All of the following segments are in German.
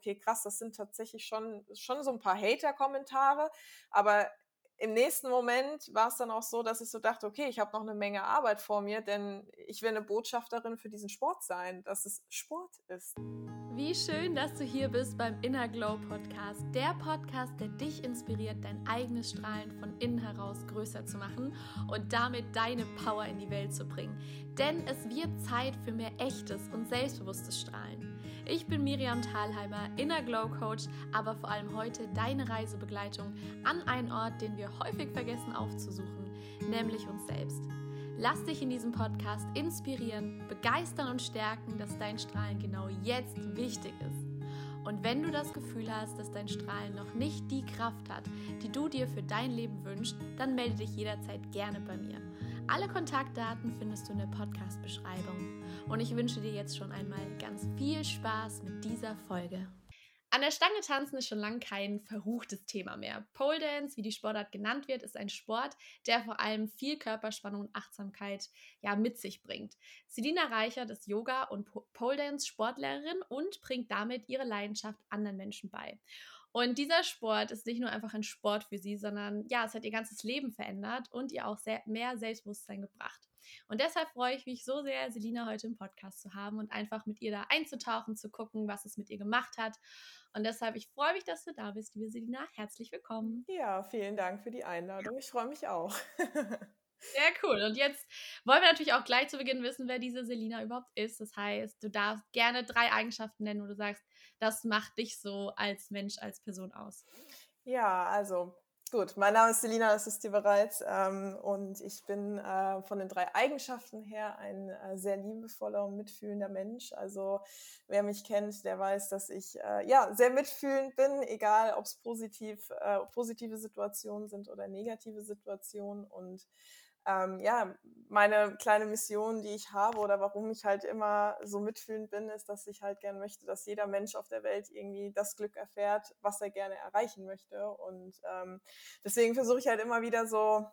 okay, krass, das sind tatsächlich schon, schon so ein paar Hater-Kommentare, aber im nächsten Moment war es dann auch so, dass ich so dachte, okay, ich habe noch eine Menge Arbeit vor mir, denn ich will eine Botschafterin für diesen Sport sein, dass es Sport ist. Wie schön, dass du hier bist beim Inner Glow Podcast, der Podcast, der dich inspiriert, dein eigenes Strahlen von innen heraus größer zu machen und damit deine Power in die Welt zu bringen. Denn es wird Zeit für mehr echtes und selbstbewusstes Strahlen. Ich bin Miriam Thalheimer, Inner Glow Coach, aber vor allem heute deine Reisebegleitung an einen Ort, den wir häufig vergessen aufzusuchen, nämlich uns selbst. Lass dich in diesem Podcast inspirieren, begeistern und stärken, dass dein Strahlen genau jetzt wichtig ist. Und wenn du das Gefühl hast, dass dein Strahlen noch nicht die Kraft hat, die du dir für dein Leben wünschst, dann melde dich jederzeit gerne bei mir. Alle Kontaktdaten findest du in der Podcast-Beschreibung. Und ich wünsche dir jetzt schon einmal ganz viel Spaß mit dieser Folge. An der Stange tanzen ist schon lange kein verruchtes Thema mehr. Pole Dance, wie die Sportart genannt wird, ist ein Sport, der vor allem viel Körperspannung und Achtsamkeit ja, mit sich bringt. Selina Reichert ist Yoga- und Pole Dance Sportlehrerin und bringt damit ihre Leidenschaft anderen Menschen bei. Und dieser Sport ist nicht nur einfach ein Sport für sie, sondern ja, es hat ihr ganzes Leben verändert und ihr auch mehr Selbstbewusstsein gebracht. Und deshalb freue ich mich so sehr, Selina heute im Podcast zu haben und einfach mit ihr da einzutauchen, zu gucken, was es mit ihr gemacht hat. Und deshalb, ich freue mich, dass du da bist, liebe Selina. Herzlich willkommen. Ja, vielen Dank für die Einladung. Ich freue mich auch. Sehr cool. Und jetzt wollen wir natürlich auch gleich zu Beginn wissen, wer diese Selina überhaupt ist. Das heißt, du darfst gerne drei Eigenschaften nennen, wo du sagst, das macht dich so als Mensch, als Person aus. Ja, also gut, mein Name ist Selina, das ist dir bereits. Ähm, und ich bin äh, von den drei Eigenschaften her ein äh, sehr liebevoller und mitfühlender Mensch. Also wer mich kennt, der weiß, dass ich äh, ja sehr mitfühlend bin, egal ob es positiv, äh, positive Situationen sind oder negative Situationen. Und ähm, ja, meine kleine Mission, die ich habe oder warum ich halt immer so mitfühlend bin, ist, dass ich halt gerne möchte, dass jeder Mensch auf der Welt irgendwie das Glück erfährt, was er gerne erreichen möchte. Und ähm, deswegen versuche ich halt immer wieder so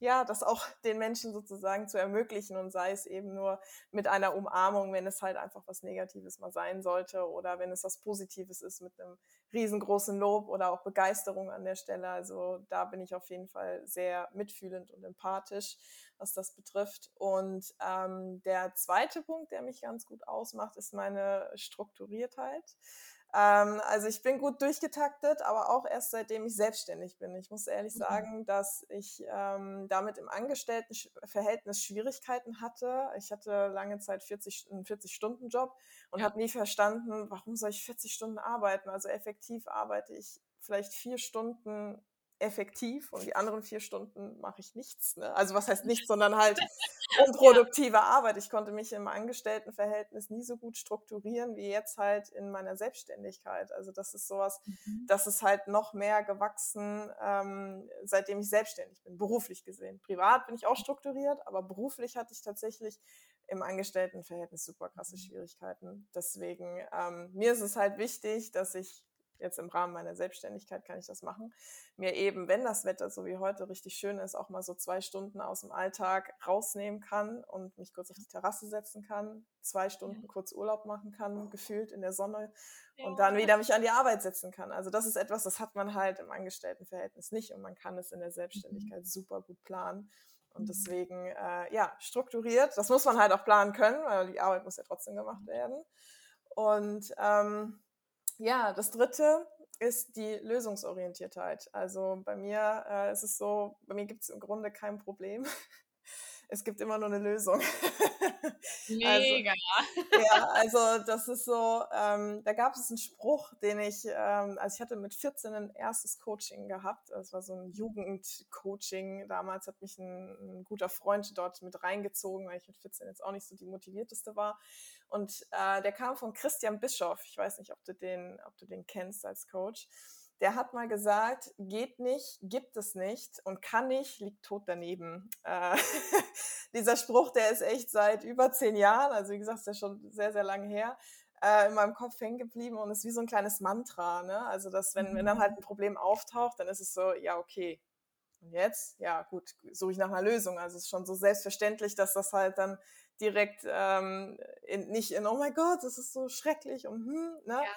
ja, das auch den Menschen sozusagen zu ermöglichen und sei es eben nur mit einer Umarmung, wenn es halt einfach was Negatives mal sein sollte oder wenn es was Positives ist mit einem riesengroßen Lob oder auch Begeisterung an der Stelle. Also da bin ich auf jeden Fall sehr mitfühlend und empathisch, was das betrifft. Und ähm, der zweite Punkt, der mich ganz gut ausmacht, ist meine Strukturiertheit. Ähm, also ich bin gut durchgetaktet, aber auch erst seitdem ich selbstständig bin. Ich muss ehrlich mhm. sagen, dass ich ähm, damit im Angestelltenverhältnis Schwierigkeiten hatte. Ich hatte lange Zeit 40, einen 40-Stunden-Job und ja. habe nie verstanden, warum soll ich 40 Stunden arbeiten? Also effektiv arbeite ich vielleicht vier Stunden effektiv und die anderen vier Stunden mache ich nichts. Ne? Also was heißt nichts, sondern halt unproduktive ja. Arbeit. Ich konnte mich im Angestelltenverhältnis nie so gut strukturieren wie jetzt halt in meiner Selbstständigkeit. Also das ist sowas, mhm. das ist halt noch mehr gewachsen, ähm, seitdem ich selbstständig bin, beruflich gesehen. Privat bin ich auch strukturiert, aber beruflich hatte ich tatsächlich im Angestelltenverhältnis super krasse mhm. Schwierigkeiten. Deswegen, ähm, mir ist es halt wichtig, dass ich jetzt im Rahmen meiner Selbstständigkeit kann ich das machen, mir eben, wenn das Wetter so wie heute richtig schön ist, auch mal so zwei Stunden aus dem Alltag rausnehmen kann und mich kurz auf die Terrasse setzen kann, zwei Stunden kurz Urlaub machen kann, gefühlt in der Sonne und dann wieder mich an die Arbeit setzen kann. Also das ist etwas, das hat man halt im Angestelltenverhältnis nicht und man kann es in der mhm. Selbstständigkeit super gut planen. Und mhm. deswegen, äh, ja, strukturiert. Das muss man halt auch planen können, weil die Arbeit muss ja trotzdem gemacht werden. Und ähm, ja, das dritte ist die Lösungsorientiertheit. Also bei mir äh, ist es so, bei mir gibt es im Grunde kein Problem. Es gibt immer nur eine Lösung. Also, Mega. Also, ja, also das ist so, ähm, da gab es einen Spruch, den ich, ähm, also ich hatte mit 14 ein erstes Coaching gehabt. Das war so ein Jugendcoaching. Damals hat mich ein, ein guter Freund dort mit reingezogen, weil ich mit 14 jetzt auch nicht so die motivierteste war. Und äh, der kam von Christian Bischoff. Ich weiß nicht, ob du den, ob du den kennst als Coach. Der hat mal gesagt, geht nicht, gibt es nicht und kann nicht, liegt tot daneben. Äh, dieser Spruch, der ist echt seit über zehn Jahren, also wie gesagt, ist ja schon sehr, sehr lange her, äh, in meinem Kopf hängen geblieben und ist wie so ein kleines Mantra. Ne? Also, dass wenn, wenn dann halt ein Problem auftaucht, dann ist es so, ja, okay. Und jetzt, ja, gut, suche ich nach einer Lösung. Also es ist schon so selbstverständlich, dass das halt dann direkt ähm, in, nicht in, oh mein Gott, das ist so schrecklich und hm, ne? Ja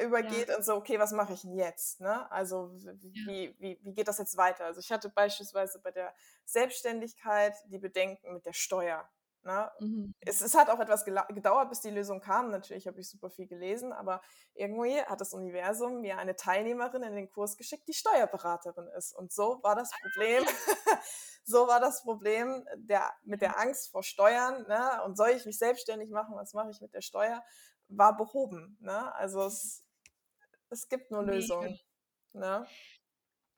übergeht ja. und so, okay, was mache ich denn jetzt? Ne? Also wie, wie, wie geht das jetzt weiter? Also ich hatte beispielsweise bei der Selbstständigkeit die Bedenken mit der Steuer. Ne? Mhm. Es, es, hat auch etwas gedauert, bis die Lösung kam. Natürlich habe ich super viel gelesen, aber irgendwie hat das Universum mir eine Teilnehmerin in den Kurs geschickt, die Steuerberaterin ist. Und so war das Problem. so war das Problem der, mit der Angst vor Steuern. Ne? Und soll ich mich selbstständig machen? Was mache ich mit der Steuer? War behoben. Ne? Also es, es gibt nur Lösungen. Ne?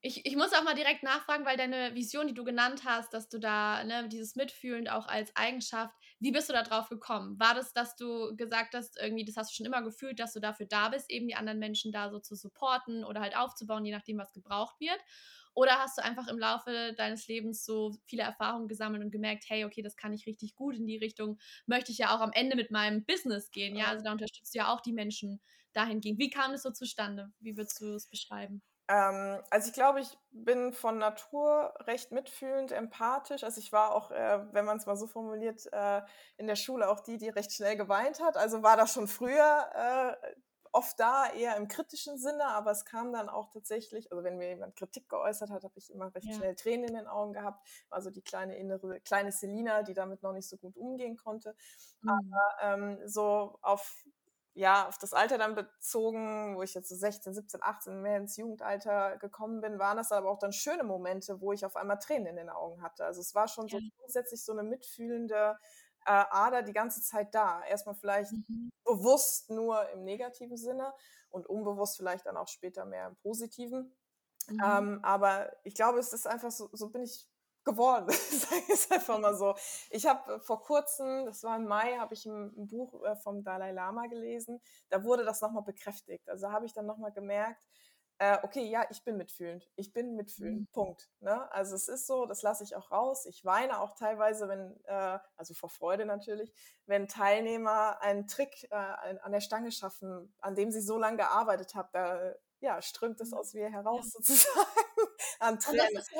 Ich, ich muss auch mal direkt nachfragen, weil deine Vision, die du genannt hast, dass du da ne, dieses Mitfühlend auch als Eigenschaft, wie bist du da drauf gekommen? War das, dass du gesagt hast, irgendwie, das hast du schon immer gefühlt, dass du dafür da bist, eben die anderen Menschen da so zu supporten oder halt aufzubauen, je nachdem, was gebraucht wird? Oder hast du einfach im Laufe deines Lebens so viele Erfahrungen gesammelt und gemerkt, hey, okay, das kann ich richtig gut in die Richtung, möchte ich ja auch am Ende mit meinem Business gehen, ja? Also da unterstützt du ja auch die Menschen dahingehend. Wie kam es so zustande? Wie würdest du es beschreiben? Ähm, also ich glaube, ich bin von Natur recht mitfühlend, empathisch. Also ich war auch, äh, wenn man es mal so formuliert, äh, in der Schule auch die, die recht schnell geweint hat. Also war das schon früher äh, oft da, eher im kritischen Sinne, aber es kam dann auch tatsächlich, also wenn mir jemand Kritik geäußert hat, habe ich immer recht ja. schnell Tränen in den Augen gehabt. Also die kleine innere, kleine Selina, die damit noch nicht so gut umgehen konnte. Mhm. Aber ähm, so auf ja, auf das Alter dann bezogen, wo ich jetzt so 16, 17, 18 mehr ins Jugendalter gekommen bin, waren das aber auch dann schöne Momente, wo ich auf einmal Tränen in den Augen hatte. Also es war schon so grundsätzlich so eine mitfühlende äh, Ader die ganze Zeit da. Erstmal vielleicht mhm. bewusst nur im negativen Sinne und unbewusst vielleicht dann auch später mehr im positiven. Mhm. Ähm, aber ich glaube, es ist einfach so, so bin ich geworden, sage ich es einfach mal so. Ich habe äh, vor kurzem, das war im Mai, habe ich ein, ein, Buch äh, vom Dalai Lama gelesen. Da wurde das nochmal bekräftigt. Also habe ich dann nochmal gemerkt, äh, okay, ja, ich bin mitfühlend. Ich bin mitfühlend. Mhm. Punkt. Ne? Also es ist so, das lasse ich auch raus. Ich weine auch teilweise, wenn, äh, also vor Freude natürlich, wenn Teilnehmer einen Trick äh, an der Stange schaffen, an dem sie so lange gearbeitet haben. Da ja, strömt es mhm. aus mir heraus ja. sozusagen an Tränen. Und das ist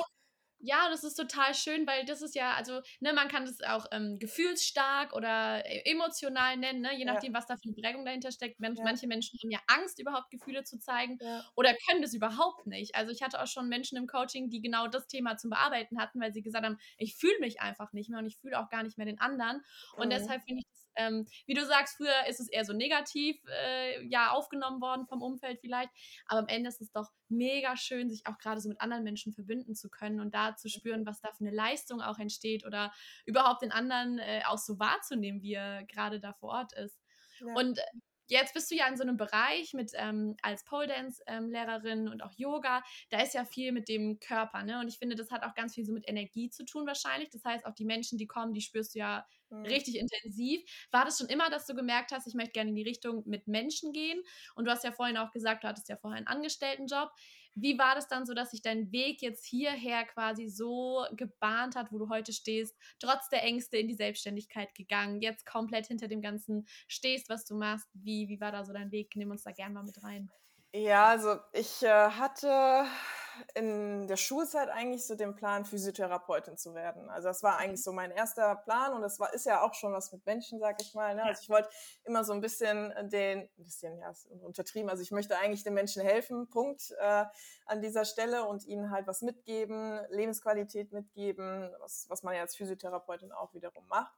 ja, das ist total schön, weil das ist ja, also, ne, man kann das auch ähm, gefühlsstark oder e, emotional nennen, ne, je nachdem, ja. was da für eine Prägung dahinter steckt. Men ja. Manche Menschen haben ja Angst, überhaupt Gefühle zu zeigen ja. oder können das überhaupt nicht. Also ich hatte auch schon Menschen im Coaching, die genau das Thema zum Bearbeiten hatten, weil sie gesagt haben, ich fühle mich einfach nicht mehr und ich fühle auch gar nicht mehr den anderen. Und mhm. deshalb finde ich das ähm, wie du sagst, früher ist es eher so negativ äh, ja aufgenommen worden vom Umfeld vielleicht, aber am Ende ist es doch mega schön, sich auch gerade so mit anderen Menschen verbinden zu können und da zu spüren, was da für eine Leistung auch entsteht oder überhaupt den anderen äh, auch so wahrzunehmen, wie er gerade da vor Ort ist. Ja. Und Jetzt bist du ja in so einem Bereich mit ähm, als Pole Dance ähm, Lehrerin und auch Yoga. Da ist ja viel mit dem Körper, ne? Und ich finde, das hat auch ganz viel so mit Energie zu tun wahrscheinlich. Das heißt, auch die Menschen, die kommen, die spürst du ja mhm. richtig intensiv. War das schon immer, dass du gemerkt hast, ich möchte gerne in die Richtung mit Menschen gehen? Und du hast ja vorhin auch gesagt, du hattest ja vorher einen Angestelltenjob. Wie war das dann so, dass sich dein Weg jetzt hierher quasi so gebahnt hat, wo du heute stehst, trotz der Ängste in die Selbstständigkeit gegangen, jetzt komplett hinter dem Ganzen stehst, was du machst? Wie, wie war da so dein Weg? Nimm uns da gerne mal mit rein. Ja, also ich äh, hatte in der Schulzeit eigentlich so den Plan, Physiotherapeutin zu werden. Also das war eigentlich so mein erster Plan und das war, ist ja auch schon was mit Menschen, sag ich mal. Ne? Also ich wollte immer so ein bisschen den, ein bisschen, ja, untertrieben, also ich möchte eigentlich den Menschen helfen, Punkt, äh, an dieser Stelle und ihnen halt was mitgeben, Lebensqualität mitgeben, was, was man ja als Physiotherapeutin auch wiederum macht.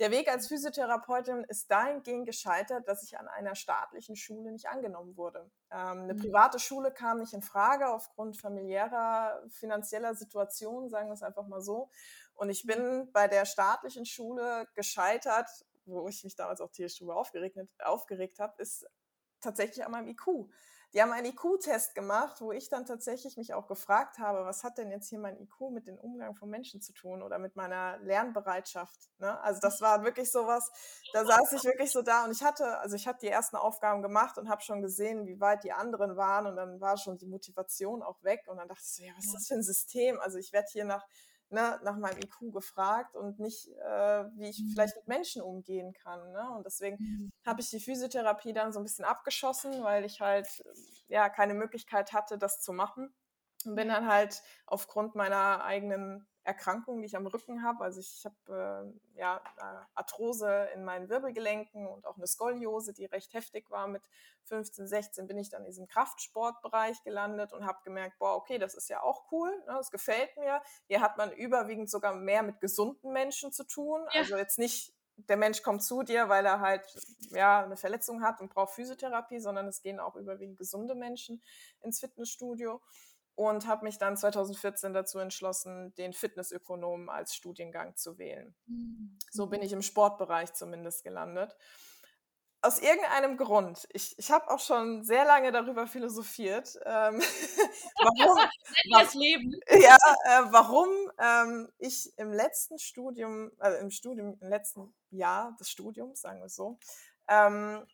Der Weg als Physiotherapeutin ist dahingehend gescheitert, dass ich an einer staatlichen Schule nicht angenommen wurde. Ähm, eine mhm. private Schule kam nicht in Frage aufgrund familiärer, finanzieller Situation, sagen wir es einfach mal so. Und ich bin bei der staatlichen Schule gescheitert, wo ich mich damals auch tierisch drüber aufgeregt, aufgeregt habe, ist tatsächlich an meinem IQ. Die haben einen IQ-Test gemacht, wo ich dann tatsächlich mich auch gefragt habe, was hat denn jetzt hier mein IQ mit dem Umgang von Menschen zu tun oder mit meiner Lernbereitschaft. Ne? Also das war wirklich sowas, da saß ich wirklich so da und ich hatte, also ich habe die ersten Aufgaben gemacht und habe schon gesehen, wie weit die anderen waren und dann war schon die Motivation auch weg und dann dachte ich so, ja, was ist das für ein System? Also ich werde hier nach ne, nach meinem IQ gefragt und nicht, äh, wie ich mhm. vielleicht mit Menschen umgehen kann. Ne? Und deswegen mhm. habe ich die Physiotherapie dann so ein bisschen abgeschossen, weil ich halt ja keine Möglichkeit hatte, das zu machen. Und bin dann halt aufgrund meiner eigenen Erkrankungen, die ich am Rücken habe. Also ich habe äh, ja Arthrose in meinen Wirbelgelenken und auch eine Skoliose, die recht heftig war. Mit 15, 16 bin ich dann in diesem Kraftsportbereich gelandet und habe gemerkt, boah, okay, das ist ja auch cool, ne, das gefällt mir. Hier hat man überwiegend sogar mehr mit gesunden Menschen zu tun. Ja. Also jetzt nicht der Mensch kommt zu dir, weil er halt ja eine Verletzung hat und braucht Physiotherapie, sondern es gehen auch überwiegend gesunde Menschen ins Fitnessstudio und habe mich dann 2014 dazu entschlossen, den Fitnessökonomen als Studiengang zu wählen. Mhm. So bin ich im Sportbereich zumindest gelandet. Aus irgendeinem Grund, ich, ich habe auch schon sehr lange darüber philosophiert, ähm, warum, das Leben. Ja, äh, warum ähm, ich im letzten Studium, also im Studium, im letzten Jahr des Studiums, sagen wir es so, ähm,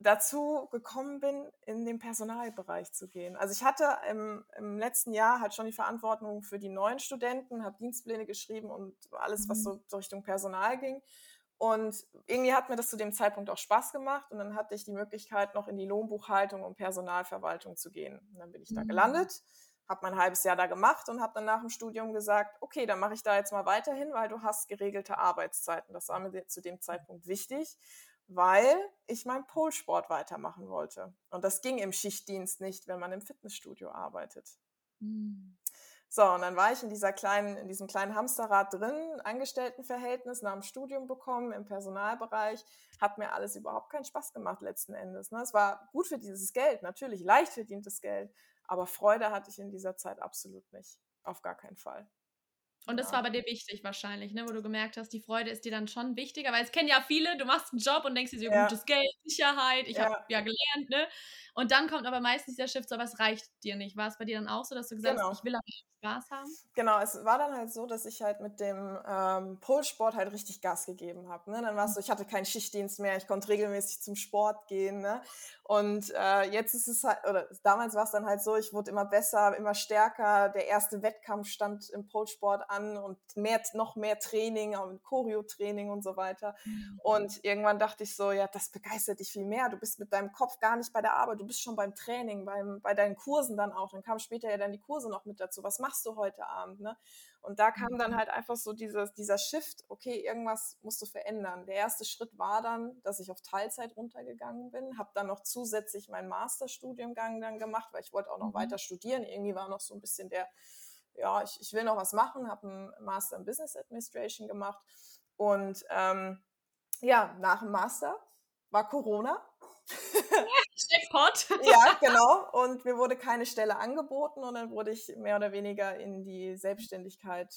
dazu gekommen bin, in den Personalbereich zu gehen. Also ich hatte im, im letzten Jahr halt schon die Verantwortung für die neuen Studenten, habe Dienstpläne geschrieben und alles, was mhm. so Richtung Personal ging. Und irgendwie hat mir das zu dem Zeitpunkt auch Spaß gemacht und dann hatte ich die Möglichkeit, noch in die Lohnbuchhaltung und Personalverwaltung zu gehen. Und dann bin ich da mhm. gelandet, habe mein halbes Jahr da gemacht und habe dann nach dem Studium gesagt, okay, dann mache ich da jetzt mal weiterhin, weil du hast geregelte Arbeitszeiten. Das war mir zu dem Zeitpunkt wichtig weil ich meinen Polsport weitermachen wollte. Und das ging im Schichtdienst nicht, wenn man im Fitnessstudio arbeitet. Mhm. So, und dann war ich in dieser kleinen, in diesem kleinen Hamsterrad drin, Angestelltenverhältnis nach dem Studium bekommen im Personalbereich. Hat mir alles überhaupt keinen Spaß gemacht letzten Endes. Ne? Es war gut für dieses Geld, natürlich leicht verdientes Geld, aber Freude hatte ich in dieser Zeit absolut nicht. Auf gar keinen Fall. Und das ja. war bei dir wichtig wahrscheinlich, ne? wo du gemerkt hast, die Freude ist dir dann schon wichtiger, weil es kennen ja viele, du machst einen Job und denkst dir so, ja. gutes Geld, Sicherheit, ich ja. habe ja gelernt, ne? Und dann kommt aber meistens der Shift, so, aber es reicht dir nicht. War es bei dir dann auch so, dass du gesagt genau. hast, ich will aber Spaß haben? Genau, es war dann halt so, dass ich halt mit dem ähm, Polsport halt richtig Gas gegeben habe. Ne? Dann war es so, ich hatte keinen Schichtdienst mehr, ich konnte regelmäßig zum Sport gehen. Ne? Und äh, jetzt ist es halt, oder damals war es dann halt so, ich wurde immer besser, immer stärker. Der erste Wettkampf stand im Polsport an und mehr, noch mehr Training, Choreo-Training und so weiter. Mhm. Und irgendwann dachte ich so, ja, das begeistert dich viel mehr. Du bist mit deinem Kopf gar nicht bei der Arbeit, du bist schon beim Training, beim, bei deinen Kursen dann auch. Dann kamen später ja dann die Kurse noch mit dazu. Was machst du heute Abend? Ne? Und da kam dann mhm. halt einfach so dieses, dieser Shift, okay, irgendwas musst du verändern. Der erste Schritt war dann, dass ich auf Teilzeit runtergegangen bin, habe dann noch zusätzlich meinen Masterstudiengang dann gemacht, weil ich wollte auch noch mhm. weiter studieren. Irgendwie war noch so ein bisschen der, ja, ich, ich will noch was machen, habe einen Master in Business Administration gemacht. Und ähm, ja, nach dem Master war Corona. Jackpot. ja, genau. Und mir wurde keine Stelle angeboten und dann wurde ich mehr oder weniger in die Selbstständigkeit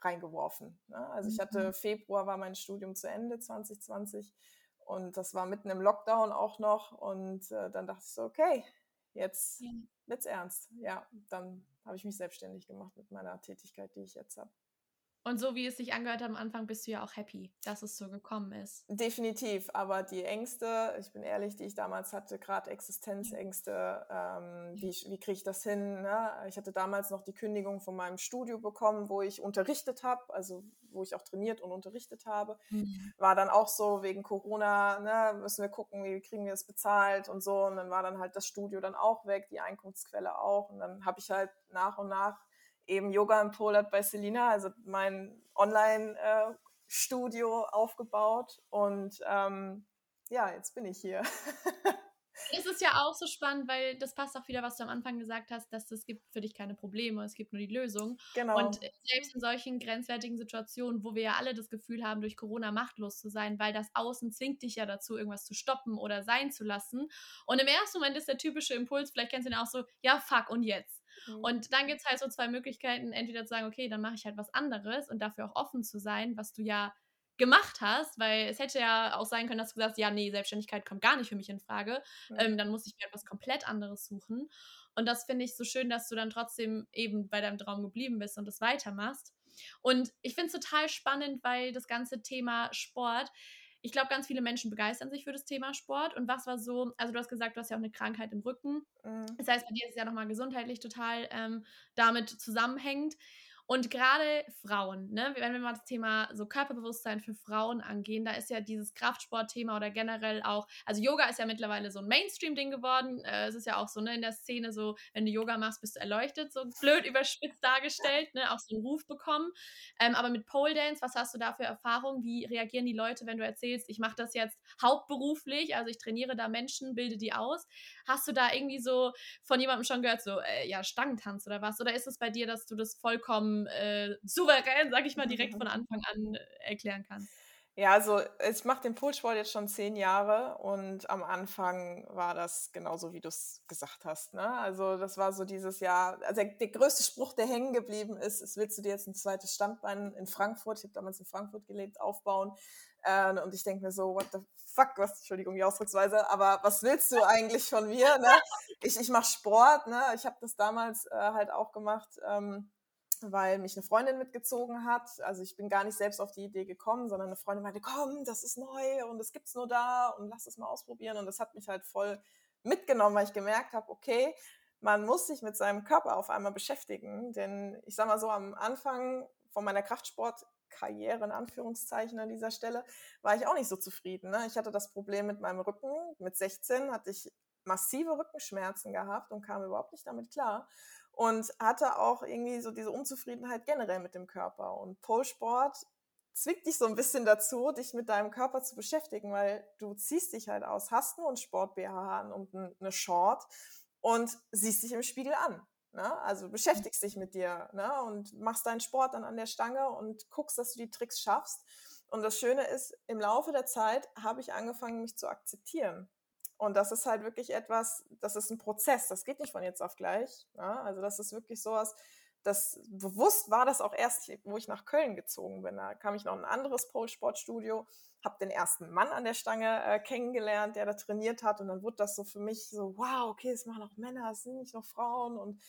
reingeworfen. Ne? Also ich hatte mhm. Februar war mein Studium zu Ende 2020 und das war mitten im Lockdown auch noch und äh, dann dachte ich so, okay, jetzt wird's ernst. Ja, dann habe ich mich selbstständig gemacht mit meiner Tätigkeit, die ich jetzt habe. Und so wie es sich angehört hat am Anfang, bist du ja auch happy, dass es so gekommen ist. Definitiv, aber die Ängste, ich bin ehrlich, die ich damals hatte, gerade Existenzängste, ähm, wie, wie kriege ich das hin? Ne? Ich hatte damals noch die Kündigung von meinem Studio bekommen, wo ich unterrichtet habe, also wo ich auch trainiert und unterrichtet habe. Mhm. War dann auch so wegen Corona, ne, müssen wir gucken, wie kriegen wir das bezahlt und so. Und dann war dann halt das Studio dann auch weg, die Einkunftsquelle auch. Und dann habe ich halt nach und nach eben Yoga im Polat bei Selina, also mein Online-Studio äh, aufgebaut. Und ähm, ja, jetzt bin ich hier. Es ist ja auch so spannend, weil das passt auch wieder, was du am Anfang gesagt hast, dass es gibt für dich keine Probleme, es gibt nur die Lösung. Genau. Und selbst in solchen grenzwertigen Situationen, wo wir ja alle das Gefühl haben, durch Corona machtlos zu sein, weil das Außen zwingt dich ja dazu, irgendwas zu stoppen oder sein zu lassen. Und im ersten Moment ist der typische Impuls, vielleicht kennst du ihn auch so, ja, fuck, und jetzt? Mhm. Und dann gibt es halt so zwei Möglichkeiten, entweder zu sagen, okay, dann mache ich halt was anderes und dafür auch offen zu sein, was du ja gemacht hast, weil es hätte ja auch sein können, dass du sagst, ja, nee, Selbstständigkeit kommt gar nicht für mich in Frage. Mhm. Ähm, dann muss ich mir etwas komplett anderes suchen. Und das finde ich so schön, dass du dann trotzdem eben bei deinem Traum geblieben bist und das weitermachst. Und ich finde es total spannend, weil das ganze Thema Sport, ich glaube, ganz viele Menschen begeistern sich für das Thema Sport. Und was war so, also du hast gesagt, du hast ja auch eine Krankheit im Rücken. Mhm. Das heißt, bei dir ist es ja nochmal gesundheitlich total ähm, damit zusammenhängend. Und gerade Frauen, ne, wenn wir mal das Thema so Körperbewusstsein für Frauen angehen, da ist ja dieses Kraftsportthema oder generell auch, also Yoga ist ja mittlerweile so ein Mainstream-Ding geworden. Äh, es ist ja auch so, ne, in der Szene so, wenn du Yoga machst, bist du erleuchtet, so blöd überspitzt dargestellt, ne, auch so einen Ruf bekommen. Ähm, aber mit Pole Dance, was hast du da für Erfahrungen? Wie reagieren die Leute, wenn du erzählst, ich mache das jetzt hauptberuflich, also ich trainiere da Menschen, bilde die aus? Hast du da irgendwie so von jemandem schon gehört, so, äh, ja, Stangentanz oder was? Oder ist es bei dir, dass du das vollkommen äh, souverän, sag ich mal, direkt von Anfang an äh, erklären kannst? Ja, also ich mache den Poolsport jetzt schon zehn Jahre und am Anfang war das genauso, wie du es gesagt hast. Ne? Also das war so dieses Jahr, also der, der, größte Spruch, der hängen geblieben ist, ist, willst du dir jetzt ein zweites Standbein in Frankfurt, ich habe damals in Frankfurt gelebt, aufbauen? Äh, und ich denke mir so, what the fuck, was, Entschuldigung, die Ausdrucksweise, aber was willst du eigentlich von mir? Ne? Ich, ich mache Sport, ne? ich habe das damals äh, halt auch gemacht. Ähm, weil mich eine Freundin mitgezogen hat. Also ich bin gar nicht selbst auf die Idee gekommen, sondern eine Freundin meinte, komm, das ist neu und das gibt's nur da und lass es mal ausprobieren. Und das hat mich halt voll mitgenommen, weil ich gemerkt habe, okay, man muss sich mit seinem Körper auf einmal beschäftigen. Denn ich sag mal so, am Anfang von meiner Kraftsportkarriere, in Anführungszeichen an dieser Stelle, war ich auch nicht so zufrieden. Ne? Ich hatte das Problem mit meinem Rücken. Mit 16 hatte ich massive Rückenschmerzen gehabt und kam überhaupt nicht damit klar und hatte auch irgendwie so diese Unzufriedenheit generell mit dem Körper. Und Polsport zwickt dich so ein bisschen dazu, dich mit deinem Körper zu beschäftigen, weil du ziehst dich halt aus, hast nur ein Sport-BH an und eine Short und siehst dich im Spiegel an. Ne? Also beschäftigst dich mit dir ne? und machst deinen Sport dann an der Stange und guckst, dass du die Tricks schaffst. Und das Schöne ist, im Laufe der Zeit habe ich angefangen, mich zu akzeptieren. Und das ist halt wirklich etwas, das ist ein Prozess, das geht nicht von jetzt auf gleich. Ja? Also das ist wirklich sowas, das bewusst war das auch erst, wo ich nach Köln gezogen bin. Da kam ich noch in ein anderes Pole-Sportstudio, habe den ersten Mann an der Stange äh, kennengelernt, der da trainiert hat. Und dann wurde das so für mich so, wow, okay, es machen auch Männer, es sind nicht nur Frauen. Und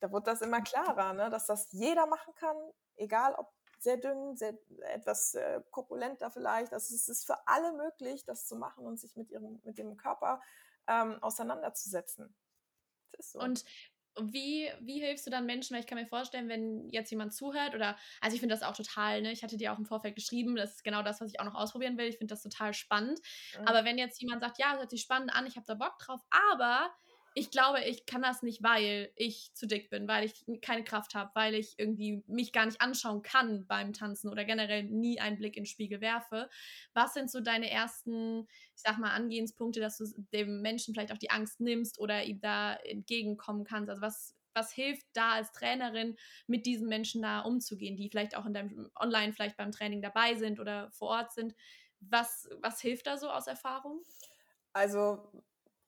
da wurde das immer klarer, ne? dass das jeder machen kann, egal ob sehr dünn, sehr, etwas äh, korpulenter vielleicht. Also es ist für alle möglich, das zu machen und sich mit ihrem, mit dem Körper ähm, auseinanderzusetzen. So. Und wie, wie hilfst du dann Menschen? Weil ich kann mir vorstellen, wenn jetzt jemand zuhört oder, also ich finde das auch total, ne? Ich hatte dir auch im Vorfeld geschrieben, das ist genau das, was ich auch noch ausprobieren will. Ich finde das total spannend. Mhm. Aber wenn jetzt jemand sagt, ja, das hört sich spannend an, ich habe da Bock drauf, aber ich glaube, ich kann das nicht, weil ich zu dick bin, weil ich keine Kraft habe, weil ich irgendwie mich gar nicht anschauen kann beim Tanzen oder generell nie einen Blick in den Spiegel werfe. Was sind so deine ersten, ich sag mal, Angehenspunkte, dass du dem Menschen vielleicht auch die Angst nimmst oder ihm da entgegenkommen kannst? Also was, was hilft da als Trainerin, mit diesen Menschen da umzugehen, die vielleicht auch in deinem Online vielleicht beim Training dabei sind oder vor Ort sind? Was, was hilft da so aus Erfahrung? Also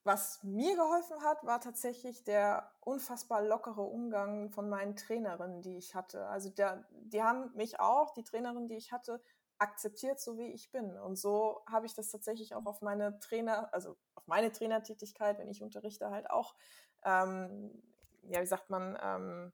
was mir geholfen hat, war tatsächlich der unfassbar lockere Umgang von meinen Trainerinnen, die ich hatte. Also der, die haben mich auch, die Trainerin, die ich hatte, akzeptiert, so wie ich bin. Und so habe ich das tatsächlich auch auf meine Trainer, also auf meine Trainertätigkeit, wenn ich unterrichte, halt auch, ähm, ja, wie sagt man, ähm,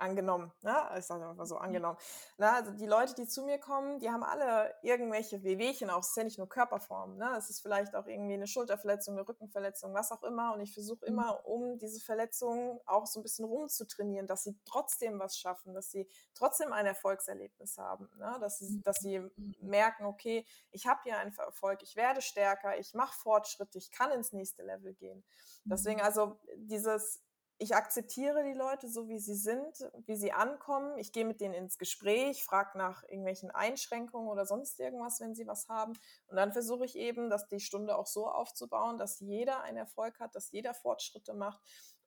angenommen. Ne? Ich sage einfach so angenommen. Na, also die Leute, die zu mir kommen, die haben alle irgendwelche Wehwehchen auch. Es ist ja nicht nur Körperform. Ne? Es ist vielleicht auch irgendwie eine Schulterverletzung, eine Rückenverletzung, was auch immer. Und ich versuche mhm. immer, um diese Verletzungen auch so ein bisschen rumzutrainieren, dass sie trotzdem was schaffen, dass sie trotzdem ein Erfolgserlebnis haben. Ne? Dass, sie, mhm. dass sie merken, okay, ich habe hier einen Erfolg, ich werde stärker, ich mache Fortschritte, ich kann ins nächste Level gehen. Deswegen mhm. also dieses ich akzeptiere die Leute so, wie sie sind, wie sie ankommen. Ich gehe mit denen ins Gespräch, frage nach irgendwelchen Einschränkungen oder sonst irgendwas, wenn sie was haben. Und dann versuche ich eben, dass die Stunde auch so aufzubauen, dass jeder einen Erfolg hat, dass jeder Fortschritte macht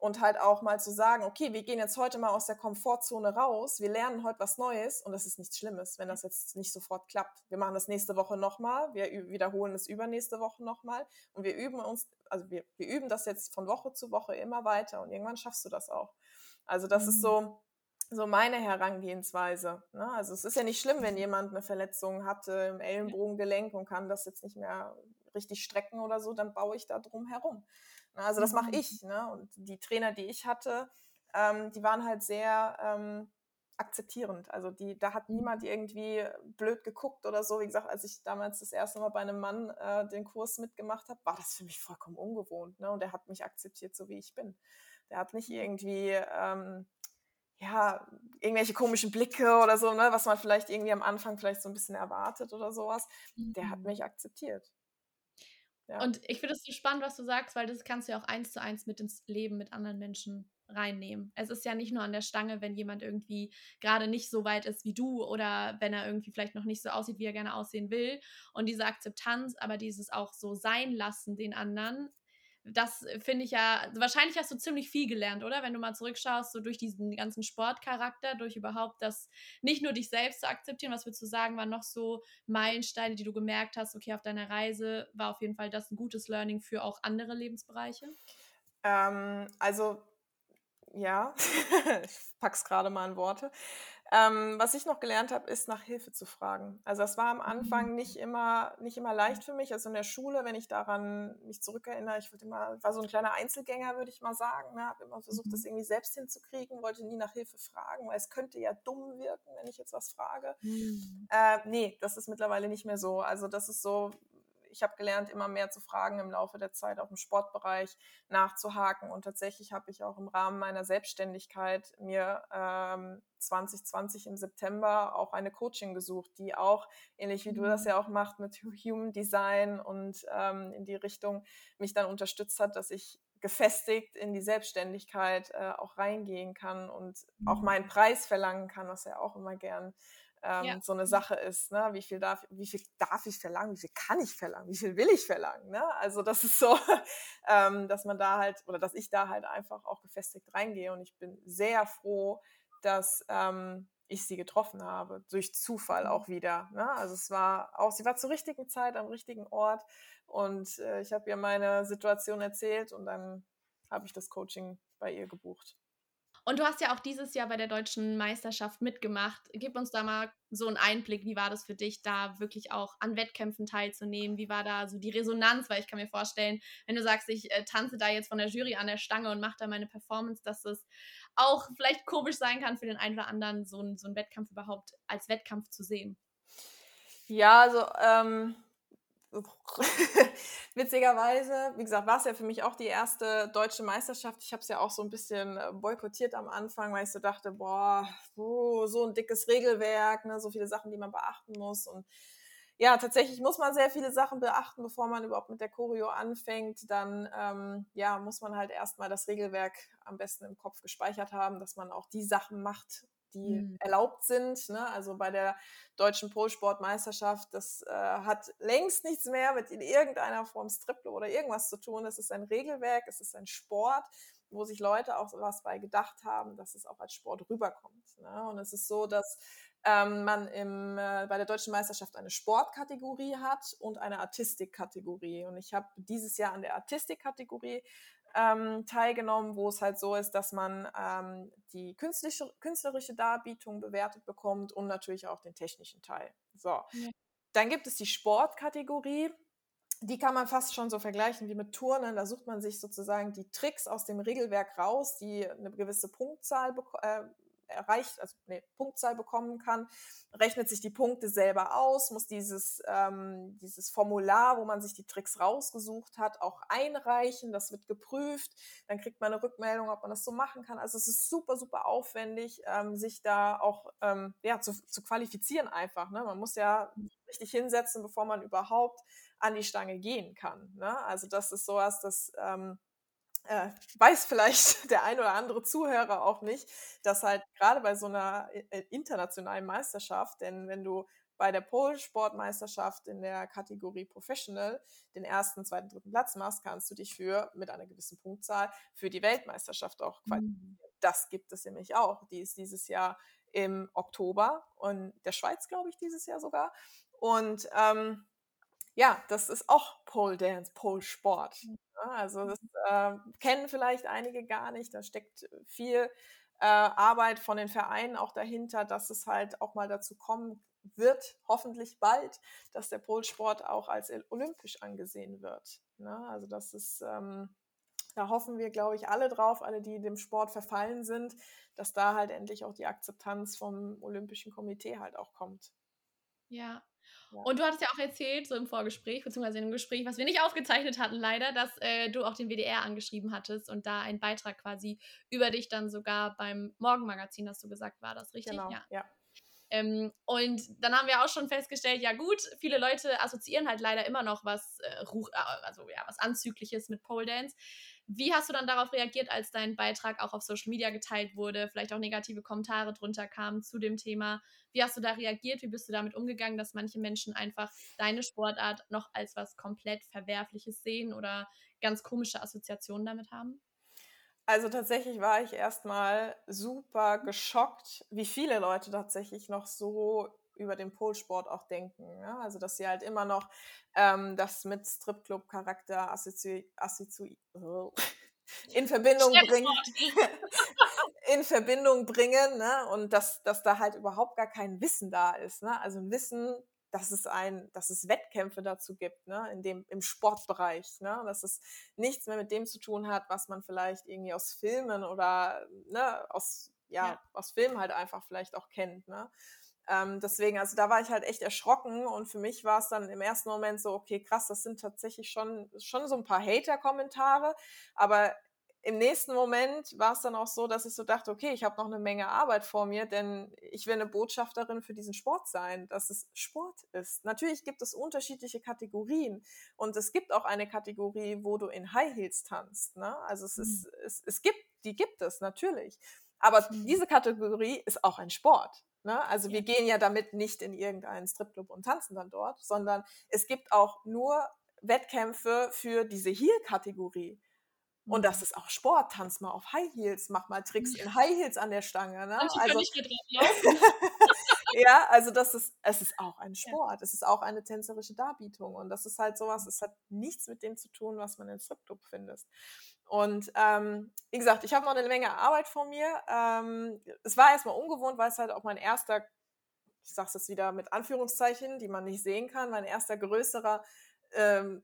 und halt auch mal zu sagen, okay, wir gehen jetzt heute mal aus der Komfortzone raus, wir lernen heute was Neues und das ist nichts Schlimmes, wenn das jetzt nicht sofort klappt. Wir machen das nächste Woche nochmal, wir wiederholen es übernächste Woche nochmal und wir üben uns, also wir, wir üben das jetzt von Woche zu Woche immer weiter und irgendwann schaffst du das auch. Also das mhm. ist so, so meine Herangehensweise. Ne? Also es ist ja nicht schlimm, wenn jemand eine Verletzung hatte im Ellenbogengelenk und kann das jetzt nicht mehr richtig strecken oder so, dann baue ich da drum herum. Ne, also das mache mhm. ich. Ne? Und die Trainer, die ich hatte, ähm, die waren halt sehr ähm, akzeptierend. Also die, da hat niemand irgendwie blöd geguckt oder so. Wie gesagt, als ich damals das erste Mal bei einem Mann äh, den Kurs mitgemacht habe, war das für mich vollkommen ungewohnt. Ne? Und der hat mich akzeptiert, so wie ich bin. Der hat nicht irgendwie ähm, ja, irgendwelche komischen Blicke oder so, ne, was man vielleicht irgendwie am Anfang vielleicht so ein bisschen erwartet oder sowas, mhm. der hat mhm. mich akzeptiert. Und ich finde es so spannend, was du sagst, weil das kannst du ja auch eins zu eins mit ins Leben mit anderen Menschen reinnehmen. Es ist ja nicht nur an der Stange, wenn jemand irgendwie gerade nicht so weit ist wie du oder wenn er irgendwie vielleicht noch nicht so aussieht, wie er gerne aussehen will. Und diese Akzeptanz, aber dieses auch so sein lassen den anderen, das finde ich ja, wahrscheinlich hast du ziemlich viel gelernt, oder? Wenn du mal zurückschaust, so durch diesen ganzen Sportcharakter, durch überhaupt das, nicht nur dich selbst zu akzeptieren, was würdest du sagen, waren noch so Meilensteine, die du gemerkt hast, okay, auf deiner Reise war auf jeden Fall das ein gutes Learning für auch andere Lebensbereiche? Ähm, also, ja, ich pack's gerade mal in Worte. Ähm, was ich noch gelernt habe, ist nach Hilfe zu fragen. Also das war am Anfang mhm. nicht immer, nicht immer leicht für mich. Also in der Schule, wenn ich daran mich zurückerinnere, ich würde immer, war so ein kleiner Einzelgänger, würde ich mal sagen. Ne? Habe immer versucht, das mhm. irgendwie selbst hinzukriegen, wollte nie nach Hilfe fragen, weil es könnte ja dumm wirken, wenn ich jetzt was frage. Mhm. Äh, nee, das ist mittlerweile nicht mehr so. Also das ist so, ich habe gelernt, immer mehr zu fragen im Laufe der Zeit, auch im Sportbereich nachzuhaken. Und tatsächlich habe ich auch im Rahmen meiner Selbstständigkeit mir ähm, 2020 im September auch eine Coaching gesucht, die auch, ähnlich wie mhm. du das mhm. ja auch machst, mit Human Design und ähm, in die Richtung mich dann unterstützt hat, dass ich gefestigt in die Selbstständigkeit äh, auch reingehen kann und mhm. auch meinen Preis verlangen kann, was ja auch immer gern ähm, ja. so eine Sache ist. Ne? Wie, viel darf, wie viel darf ich verlangen? Wie viel kann ich verlangen? Wie viel will ich verlangen? Ne? Also das ist so, ähm, dass man da halt oder dass ich da halt einfach auch gefestigt reingehe und ich bin sehr froh, dass ähm, ich sie getroffen habe, durch Zufall mhm. auch wieder. Ne? Also es war auch, sie war zur richtigen Zeit am richtigen Ort und äh, ich habe ihr meine Situation erzählt und dann habe ich das Coaching bei ihr gebucht. Und du hast ja auch dieses Jahr bei der deutschen Meisterschaft mitgemacht. Gib uns da mal so einen Einblick, wie war das für dich, da wirklich auch an Wettkämpfen teilzunehmen? Wie war da so die Resonanz? Weil ich kann mir vorstellen, wenn du sagst, ich äh, tanze da jetzt von der Jury an der Stange und mache da meine Performance, dass es auch vielleicht komisch sein kann für den einen oder anderen, so, ein, so einen Wettkampf überhaupt als Wettkampf zu sehen. Ja, also ähm, Witzigerweise, wie gesagt, war es ja für mich auch die erste deutsche Meisterschaft. Ich habe es ja auch so ein bisschen äh, boykottiert am Anfang, weil ich so dachte, boah, oh, so ein dickes Regelwerk, ne, so viele Sachen, die man beachten muss. Und ja, tatsächlich muss man sehr viele Sachen beachten, bevor man überhaupt mit der Choreo anfängt. Dann ähm, ja, muss man halt erstmal das Regelwerk am besten im Kopf gespeichert haben, dass man auch die Sachen macht, die mhm. erlaubt sind. Ne? Also bei der deutschen Polsportmeisterschaft, das äh, hat längst nichts mehr mit in irgendeiner Form Striplo oder irgendwas zu tun. Es ist ein Regelwerk, es ist ein Sport, wo sich Leute auch was bei gedacht haben, dass es auch als Sport rüberkommt. Ne? Und es ist so, dass ähm, man im, äh, bei der deutschen Meisterschaft eine Sportkategorie hat und eine Artistikkategorie. Und ich habe dieses Jahr an der Artistikkategorie ähm, teilgenommen, wo es halt so ist, dass man ähm, die künstliche, künstlerische Darbietung bewertet bekommt und natürlich auch den technischen Teil. So. Ja. Dann gibt es die Sportkategorie. Die kann man fast schon so vergleichen wie mit Turnen. Da sucht man sich sozusagen die Tricks aus dem Regelwerk raus, die eine gewisse Punktzahl äh, erreicht, also eine Punktzahl bekommen kann, rechnet sich die Punkte selber aus, muss dieses, ähm, dieses Formular, wo man sich die Tricks rausgesucht hat, auch einreichen. Das wird geprüft. Dann kriegt man eine Rückmeldung, ob man das so machen kann. Also es ist super, super aufwendig, ähm, sich da auch ähm, ja, zu, zu qualifizieren einfach. Ne? Man muss ja richtig hinsetzen, bevor man überhaupt an die Stange gehen kann. Ne? Also das ist sowas, das ähm, äh, weiß vielleicht der ein oder andere Zuhörer auch nicht, dass halt gerade bei so einer äh, internationalen Meisterschaft, denn wenn du bei der Pole-Sportmeisterschaft in der Kategorie Professional den ersten, zweiten, dritten Platz machst, kannst du dich für mit einer gewissen Punktzahl für die Weltmeisterschaft auch qualifizieren. Mhm. Das gibt es nämlich auch. Die ist dieses Jahr im Oktober und der Schweiz, glaube ich, dieses Jahr sogar. Und ähm, ja, das ist auch Pole Dance, Pole Sport. Mhm. Also das äh, kennen vielleicht einige gar nicht. Da steckt viel äh, Arbeit von den Vereinen auch dahinter, dass es halt auch mal dazu kommen wird, hoffentlich bald, dass der Polsport auch als olympisch angesehen wird. Ne? Also das ist, ähm, da hoffen wir, glaube ich, alle drauf, alle, die dem Sport verfallen sind, dass da halt endlich auch die Akzeptanz vom Olympischen Komitee halt auch kommt. Ja, Und du hattest ja auch erzählt, so im Vorgespräch, beziehungsweise in einem Gespräch, was wir nicht aufgezeichnet hatten, leider, dass äh, du auch den WDR angeschrieben hattest und da ein Beitrag quasi über dich dann sogar beim Morgenmagazin, hast du gesagt, war das richtig? Genau, ja. ja. Ähm, und dann haben wir auch schon festgestellt, ja gut, viele Leute assoziieren halt leider immer noch was, äh, äh also ja, was Anzügliches mit Pole Dance. Wie hast du dann darauf reagiert, als dein Beitrag auch auf Social Media geteilt wurde, vielleicht auch negative Kommentare drunter kamen zu dem Thema? Wie hast du da reagiert? Wie bist du damit umgegangen, dass manche Menschen einfach deine Sportart noch als was komplett Verwerfliches sehen oder ganz komische Assoziationen damit haben? Also tatsächlich war ich erstmal super geschockt, wie viele Leute tatsächlich noch so über den Polsport auch denken. Ja? Also dass sie halt immer noch ähm, das mit Stripclub-Charakter assozi assozi in Verbindung bringen. in Verbindung bringen ne? und dass, dass da halt überhaupt gar kein Wissen da ist. Ne? Also ein Wissen, dass es ein, dass es Wettkämpfe dazu gibt, ne, in dem, im Sportbereich, ne, dass es nichts mehr mit dem zu tun hat, was man vielleicht irgendwie aus Filmen oder, ne, aus, ja, ja. aus Filmen halt einfach vielleicht auch kennt, ne. Ähm, deswegen, also da war ich halt echt erschrocken und für mich war es dann im ersten Moment so, okay, krass, das sind tatsächlich schon, schon so ein paar Hater-Kommentare, aber im nächsten Moment war es dann auch so, dass ich so dachte, okay, ich habe noch eine Menge Arbeit vor mir, denn ich will eine Botschafterin für diesen Sport sein, dass es Sport ist. Natürlich gibt es unterschiedliche Kategorien und es gibt auch eine Kategorie, wo du in High Heels tanzt. Ne? Also es, mhm. ist, es, es gibt, die gibt es natürlich. Aber mhm. diese Kategorie ist auch ein Sport. Ne? Also ja. wir gehen ja damit nicht in irgendeinen Stripclub und tanzen dann dort, sondern es gibt auch nur Wettkämpfe für diese Heel-Kategorie. Und das mhm. ist auch Sport. Tanz mal auf High Heels, mach mal Tricks in High Heels an der Stange. Ne? Also, ja, also das ist, es ist auch ein Sport. Ja. Es ist auch eine tänzerische Darbietung. Und das ist halt sowas, es hat nichts mit dem zu tun, was man in Stripclub findet. Und ähm, wie gesagt, ich habe noch eine Menge Arbeit vor mir. Ähm, es war erstmal ungewohnt, weil es halt auch mein erster, ich sage es jetzt wieder mit Anführungszeichen, die man nicht sehen kann, mein erster größerer ähm,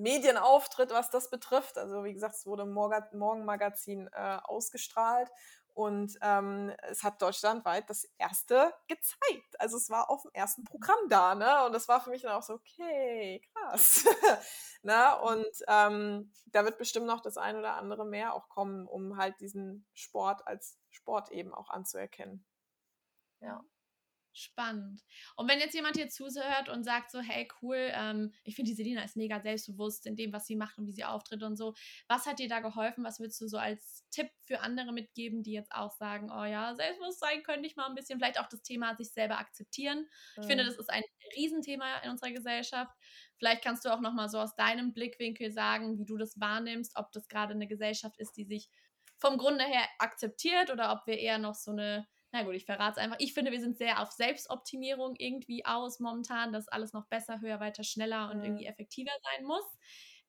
Medienauftritt, was das betrifft. Also wie gesagt, es wurde im Morgenmagazin äh, ausgestrahlt und ähm, es hat deutschlandweit das erste gezeigt. Also es war auf dem ersten Programm da, ne? Und das war für mich dann auch so, okay, krass. ne? Und ähm, da wird bestimmt noch das ein oder andere mehr auch kommen, um halt diesen Sport als Sport eben auch anzuerkennen. Ja. Spannend. Und wenn jetzt jemand hier zuhört und sagt so, hey, cool, ähm, ich finde, die Selina ist mega selbstbewusst in dem, was sie macht und wie sie auftritt und so. Was hat dir da geholfen? Was würdest du so als Tipp für andere mitgeben, die jetzt auch sagen, oh ja, Selbstbewusstsein könnte ich mal ein bisschen, vielleicht auch das Thema sich selber akzeptieren. Mhm. Ich finde, mhm. das ist ein Riesenthema in unserer Gesellschaft. Vielleicht kannst du auch nochmal so aus deinem Blickwinkel sagen, wie du das wahrnimmst, ob das gerade eine Gesellschaft ist, die sich vom Grunde her akzeptiert oder ob wir eher noch so eine na gut, ich verrate es einfach. Ich finde, wir sind sehr auf Selbstoptimierung irgendwie aus momentan, dass alles noch besser, höher, weiter, schneller und mhm. irgendwie effektiver sein muss.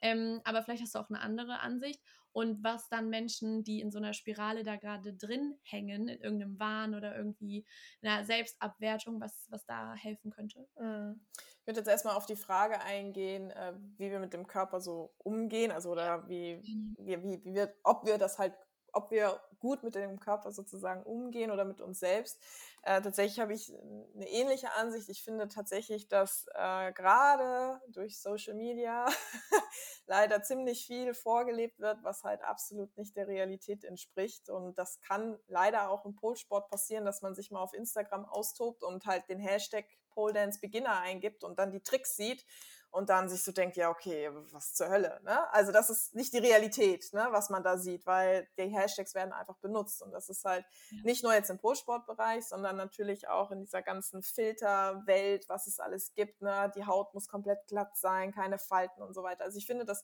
Ähm, aber vielleicht hast du auch eine andere Ansicht. Und was dann Menschen, die in so einer Spirale da gerade drin hängen, in irgendeinem Wahn oder irgendwie einer Selbstabwertung, was, was da helfen könnte? Mhm. Ich würde jetzt erstmal auf die Frage eingehen, äh, wie wir mit dem Körper so umgehen, also oder wie, mhm. wie, wie, wie wir, ob wir das halt ob wir gut mit dem Körper sozusagen umgehen oder mit uns selbst. Äh, tatsächlich habe ich eine ähnliche Ansicht. Ich finde tatsächlich, dass äh, gerade durch Social Media leider ziemlich viel vorgelebt wird, was halt absolut nicht der Realität entspricht. Und das kann leider auch im Polsport passieren, dass man sich mal auf Instagram austobt und halt den Hashtag Pole Dance Beginner eingibt und dann die Tricks sieht und dann sich so denkt, ja, okay, was zur Hölle. Ne? Also das ist nicht die Realität, ne, was man da sieht, weil die Hashtags werden einfach benutzt. Und das ist halt ja. nicht nur jetzt im Pro-Sportbereich, sondern natürlich auch in dieser ganzen Filterwelt, was es alles gibt. Ne? Die Haut muss komplett glatt sein, keine Falten und so weiter. Also ich finde, das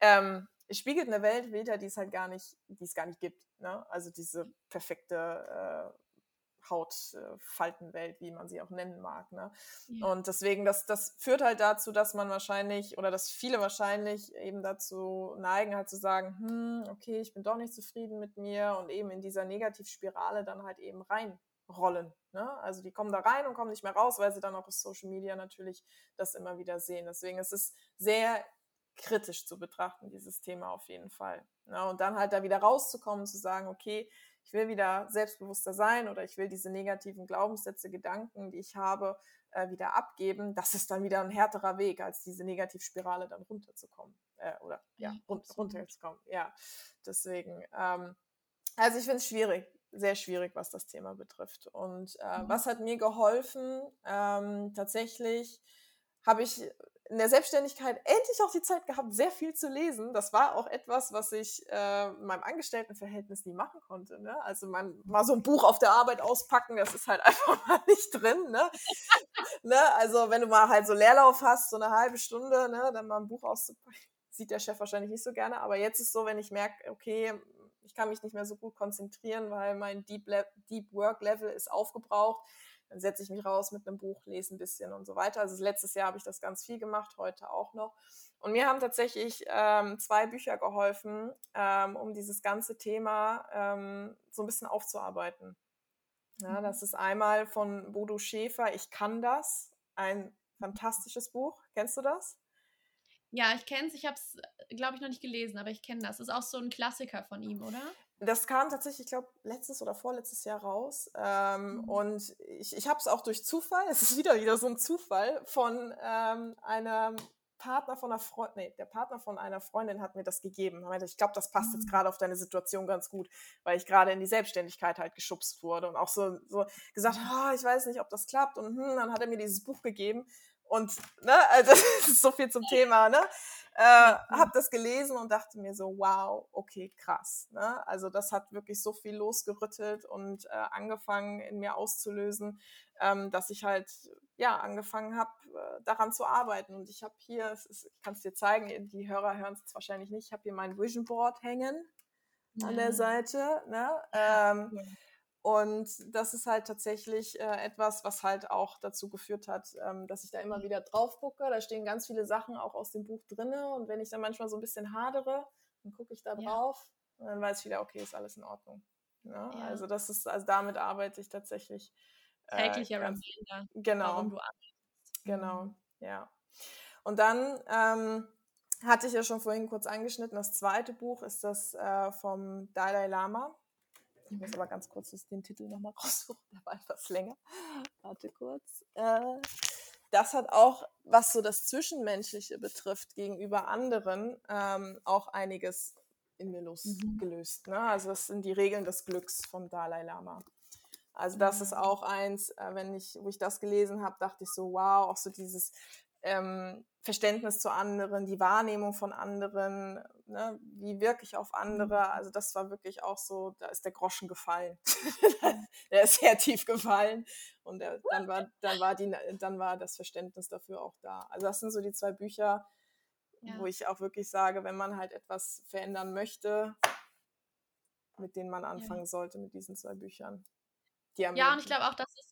ähm, spiegelt eine Welt wieder, die es halt gar nicht, die es gar nicht gibt. Ne? Also diese perfekte äh, Hautfaltenwelt, wie man sie auch nennen mag. Ne? Ja. Und deswegen, das, das führt halt dazu, dass man wahrscheinlich oder dass viele wahrscheinlich eben dazu neigen, halt zu sagen, hm, okay, ich bin doch nicht zufrieden mit mir und eben in dieser Negativspirale dann halt eben reinrollen. Ne? Also die kommen da rein und kommen nicht mehr raus, weil sie dann auch auf Social Media natürlich das immer wieder sehen. Deswegen es ist es sehr kritisch zu betrachten, dieses Thema auf jeden Fall. Ne? und dann halt da wieder rauszukommen zu sagen, okay, ich will wieder selbstbewusster sein oder ich will diese negativen Glaubenssätze, Gedanken, die ich habe, äh, wieder abgeben. Das ist dann wieder ein härterer Weg, als diese Negativspirale dann runterzukommen. Äh, oder ja, run runterzukommen. Ja, deswegen. Ähm, also ich finde es schwierig, sehr schwierig, was das Thema betrifft. Und äh, mhm. was hat mir geholfen? Ähm, tatsächlich habe ich in der Selbstständigkeit endlich auch die Zeit gehabt, sehr viel zu lesen. Das war auch etwas, was ich äh, in meinem Angestelltenverhältnis nie machen konnte. Ne? Also man mal so ein Buch auf der Arbeit auspacken, das ist halt einfach mal nicht drin. Ne? ne? Also wenn du mal halt so Leerlauf hast, so eine halbe Stunde, ne? dann mal ein Buch auszupacken, sieht der Chef wahrscheinlich nicht so gerne. Aber jetzt ist so, wenn ich merke, okay, ich kann mich nicht mehr so gut konzentrieren, weil mein Deep, Le Deep Work Level ist aufgebraucht, dann setze ich mich raus mit einem Buch, lese ein bisschen und so weiter. Also letztes Jahr habe ich das ganz viel gemacht, heute auch noch. Und mir haben tatsächlich ähm, zwei Bücher geholfen, ähm, um dieses ganze Thema ähm, so ein bisschen aufzuarbeiten. Ja, mhm. das ist einmal von Bodo Schäfer, Ich kann das, ein fantastisches Buch. Kennst du das? Ja, ich kenne es. Ich habe es, glaube ich, noch nicht gelesen, aber ich kenne das. Ist auch so ein Klassiker von ihm, oder? Das kam tatsächlich, ich glaube, letztes oder vorletztes Jahr raus. Ähm, mhm. Und ich, ich habe es auch durch Zufall, es ist wieder wieder so ein Zufall, von ähm, einem Partner von einer Freundin, nee, der Partner von einer Freundin hat mir das gegeben. Er meinte, ich glaube, das passt mhm. jetzt gerade auf deine Situation ganz gut, weil ich gerade in die Selbstständigkeit halt geschubst wurde und auch so, so gesagt, oh, ich weiß nicht, ob das klappt. Und hm, dann hat er mir dieses Buch gegeben. Und ne, also das ist so viel zum Thema, ne? Äh, habe das gelesen und dachte mir so, wow, okay, krass. Ne? Also das hat wirklich so viel losgerüttelt und äh, angefangen in mir auszulösen, ähm, dass ich halt ja angefangen habe, äh, daran zu arbeiten. Und ich habe hier, ist, ich kann es dir zeigen, die Hörer hören es wahrscheinlich nicht, ich habe hier mein Vision Board hängen an der Seite. Ne? Ähm, ja. Und das ist halt tatsächlich äh, etwas, was halt auch dazu geführt hat, ähm, dass ich da immer mhm. wieder drauf gucke. Da stehen ganz viele Sachen auch aus dem Buch drin. Und wenn ich dann manchmal so ein bisschen hadere, dann gucke ich da drauf ja. und dann weiß ich wieder, okay, ist alles in Ordnung. Ja, ja. Also das ist, also damit arbeite ich tatsächlich. Äh, Täglicher Reminder, genau. Genau, mhm. ja. Und dann ähm, hatte ich ja schon vorhin kurz angeschnitten, das zweite Buch ist das äh, vom Dalai Lama. Ich muss aber ganz kurz den Titel nochmal raussuchen, der war etwas länger. Warte kurz. Äh, das hat auch, was so das Zwischenmenschliche betrifft, gegenüber anderen, ähm, auch einiges in mir losgelöst. Mhm. Ne? Also das sind die Regeln des Glücks vom Dalai Lama. Also das ist auch eins, äh, wenn ich, wo ich das gelesen habe, dachte ich so, wow, auch so dieses ähm, Verständnis zu anderen, die Wahrnehmung von anderen, ne, wie wirklich auf andere. Mhm. Also das war wirklich auch so, da ist der Groschen gefallen. der ist sehr tief gefallen. Und der, dann, war, dann, war die, dann war das Verständnis dafür auch da. Also das sind so die zwei Bücher, ja. wo ich auch wirklich sage, wenn man halt etwas verändern möchte, mit denen man anfangen ja. sollte, mit diesen zwei Büchern. ja, und ich glaube auch, das ist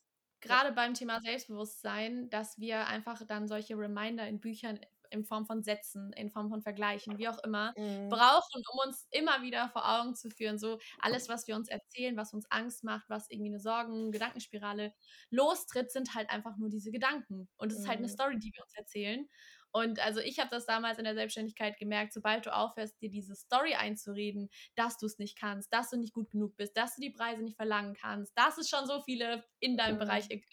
gerade beim Thema Selbstbewusstsein, dass wir einfach dann solche Reminder in Büchern in Form von Sätzen, in Form von Vergleichen, wie auch immer, mhm. brauchen, um uns immer wieder vor Augen zu führen. So alles, was wir uns erzählen, was uns Angst macht, was irgendwie eine Sorgen, Gedankenspirale lostritt, sind halt einfach nur diese Gedanken. Und es mhm. ist halt eine mhm. Story, die wir uns erzählen. Und also ich habe das damals in der Selbstständigkeit gemerkt, sobald du aufhörst, dir diese Story einzureden, dass du es nicht kannst, dass du nicht gut genug bist, dass du die Preise nicht verlangen kannst, dass es schon so viele in deinem mhm. Bereich gibt.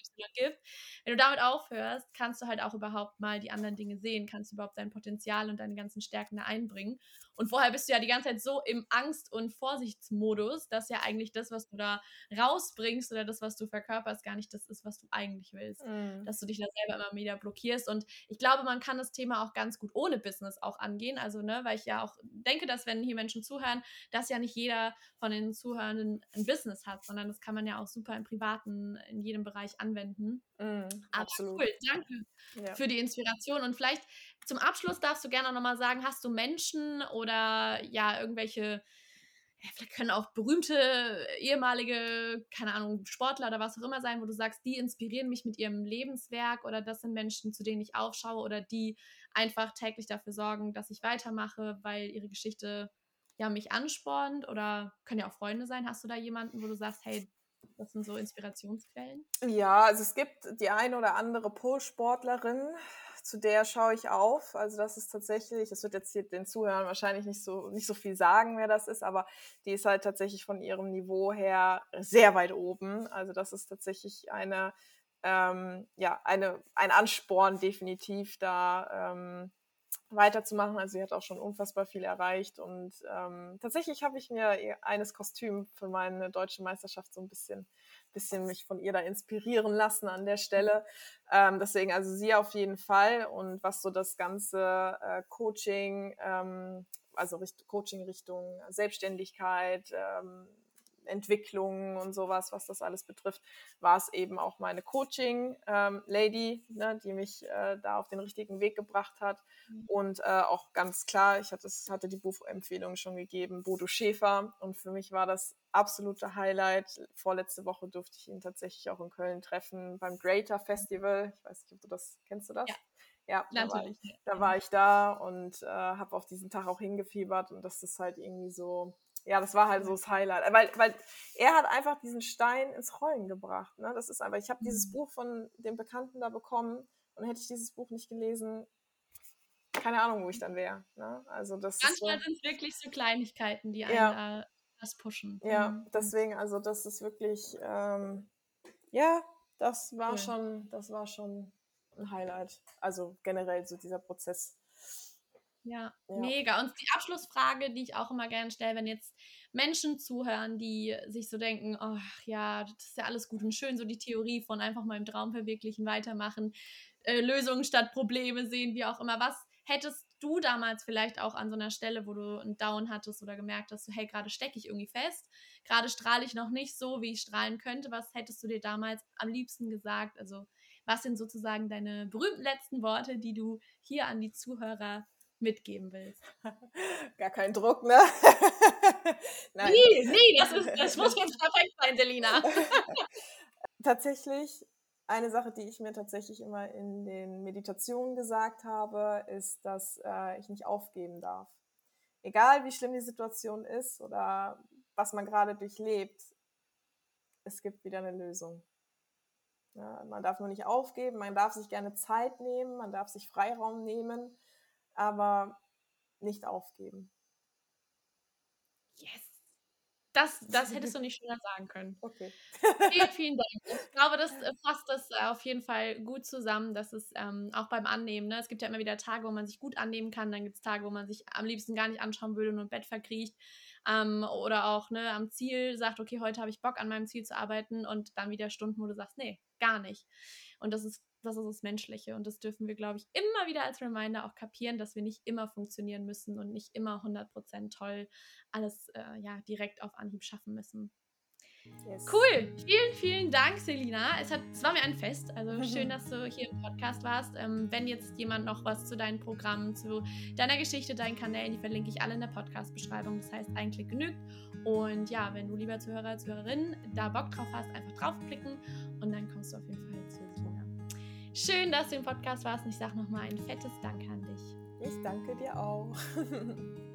Wenn du damit aufhörst, kannst du halt auch überhaupt mal die anderen Dinge sehen, kannst du überhaupt dein Potenzial und deine ganzen Stärken da einbringen. Und vorher bist du ja die ganze Zeit so im Angst- und Vorsichtsmodus, dass ja eigentlich das, was du da rausbringst oder das, was du verkörperst, gar nicht das ist, was du eigentlich willst. Mhm. Dass du dich da selber immer wieder blockierst. Und ich glaube, man kann das Thema auch ganz gut ohne Business auch angehen. Also, ne, weil ich ja auch denke, dass wenn hier Menschen zuhören, dass ja nicht jeder von den Zuhörenden ein Business hat, sondern das kann man ja auch super im Privaten, in jedem Bereich anwenden. Mhm, Aber absolut. cool, danke ja. für die Inspiration. Und vielleicht zum Abschluss darfst du gerne nochmal sagen, hast du Menschen oder ja, irgendwelche, vielleicht können auch berühmte ehemalige, keine Ahnung, Sportler oder was auch immer sein, wo du sagst, die inspirieren mich mit ihrem Lebenswerk oder das sind Menschen, zu denen ich aufschaue oder die einfach täglich dafür sorgen, dass ich weitermache, weil ihre Geschichte ja mich anspornt oder können ja auch Freunde sein. Hast du da jemanden, wo du sagst, hey, das sind so Inspirationsquellen? Ja, also es gibt die eine oder andere Pole-Sportlerin, zu der schaue ich auf. Also das ist tatsächlich, das wird jetzt hier den Zuhörern wahrscheinlich nicht so, nicht so viel sagen, wer das ist, aber die ist halt tatsächlich von ihrem Niveau her sehr weit oben. Also das ist tatsächlich eine, ähm, ja, eine, ein Ansporn definitiv da ähm, weiterzumachen. Also sie hat auch schon unfassbar viel erreicht und ähm, tatsächlich habe ich mir eines Kostüm für meine deutsche Meisterschaft so ein bisschen, bisschen mich von ihr da inspirieren lassen an der Stelle. Ähm, deswegen also sie auf jeden Fall und was so das ganze äh, Coaching, ähm, also Richt Coaching Richtung Selbstständigkeit, ähm, Entwicklung und sowas, was das alles betrifft, war es eben auch meine Coaching-Lady, ähm, ne, die mich äh, da auf den richtigen Weg gebracht hat. Mhm. Und äh, auch ganz klar, ich hatte, hatte die Buchempfehlung schon gegeben, Bodo Schäfer. Und für mich war das absolute Highlight. Vorletzte Woche durfte ich ihn tatsächlich auch in Köln treffen beim Greater Festival. Ich weiß nicht, ob du das kennst, du das? Ja. Ja, da war, ich, da war ich da und äh, habe auf diesen Tag auch hingefiebert und das ist halt irgendwie so, ja, das war halt so das Highlight. Weil, weil er hat einfach diesen Stein ins Rollen gebracht. Ne? Das ist einfach, ich habe dieses mhm. Buch von dem Bekannten da bekommen und hätte ich dieses Buch nicht gelesen, keine Ahnung, wo ich dann wäre. Ne? Also das Manchmal so, sind es wirklich so Kleinigkeiten, die einen ja. da das pushen. Ja, mhm. deswegen, also das ist wirklich, ähm, ja, das war cool. schon, das war schon ein Highlight. Also generell so dieser Prozess. Ja, ja, mega. Und die Abschlussfrage, die ich auch immer gerne stelle, wenn jetzt Menschen zuhören, die sich so denken, ach ja, das ist ja alles gut und schön, so die Theorie von einfach mal im Traum verwirklichen, weitermachen, äh, Lösungen statt Probleme sehen, wie auch immer. Was hättest du damals vielleicht auch an so einer Stelle, wo du einen Down hattest oder gemerkt hast, so, hey, gerade stecke ich irgendwie fest, gerade strahle ich noch nicht so, wie ich strahlen könnte, was hättest du dir damals am liebsten gesagt? Also, was sind sozusagen deine berühmten letzten Worte, die du hier an die Zuhörer mitgeben willst. Gar kein Druck, ne? Nein. Nee, nee, das, ist, das muss jetzt perfekt sein, Selina. tatsächlich, eine Sache, die ich mir tatsächlich immer in den Meditationen gesagt habe, ist, dass äh, ich nicht aufgeben darf. Egal wie schlimm die Situation ist oder was man gerade durchlebt, es gibt wieder eine Lösung. Ja, man darf nur nicht aufgeben, man darf sich gerne Zeit nehmen, man darf sich Freiraum nehmen aber nicht aufgeben. Yes. Das, das hättest du nicht schneller sagen können. Okay. vielen, vielen Dank. Ich glaube, das äh, fasst das äh, auf jeden Fall gut zusammen, dass es ähm, auch beim Annehmen, ne? es gibt ja immer wieder Tage, wo man sich gut annehmen kann, dann gibt es Tage, wo man sich am liebsten gar nicht anschauen würde und im Bett verkriecht. Ähm, oder auch ne, am Ziel sagt, okay, heute habe ich Bock an meinem Ziel zu arbeiten und dann wieder Stunden, wo du sagst, nee, gar nicht. Und das ist das ist das Menschliche. Und das dürfen wir, glaube ich, immer wieder als Reminder auch kapieren, dass wir nicht immer funktionieren müssen und nicht immer 100% toll alles äh, ja, direkt auf Anhieb schaffen müssen. Yes. Cool. Vielen, vielen Dank, Selina. Es, hat, es war mir ein Fest. Also schön, dass du hier im Podcast warst. Ähm, wenn jetzt jemand noch was zu deinen Programmen, zu deiner Geschichte, deinen Kanälen, die verlinke ich alle in der Podcast-Beschreibung. Das heißt, ein Klick genügt. Und ja, wenn du, lieber Zuhörer, Zuhörerin, da Bock drauf hast, einfach draufklicken und dann kommst du auf jeden Fall zu Schön, dass du im Podcast warst und ich sage nochmal ein fettes Danke an dich. Ich danke dir auch.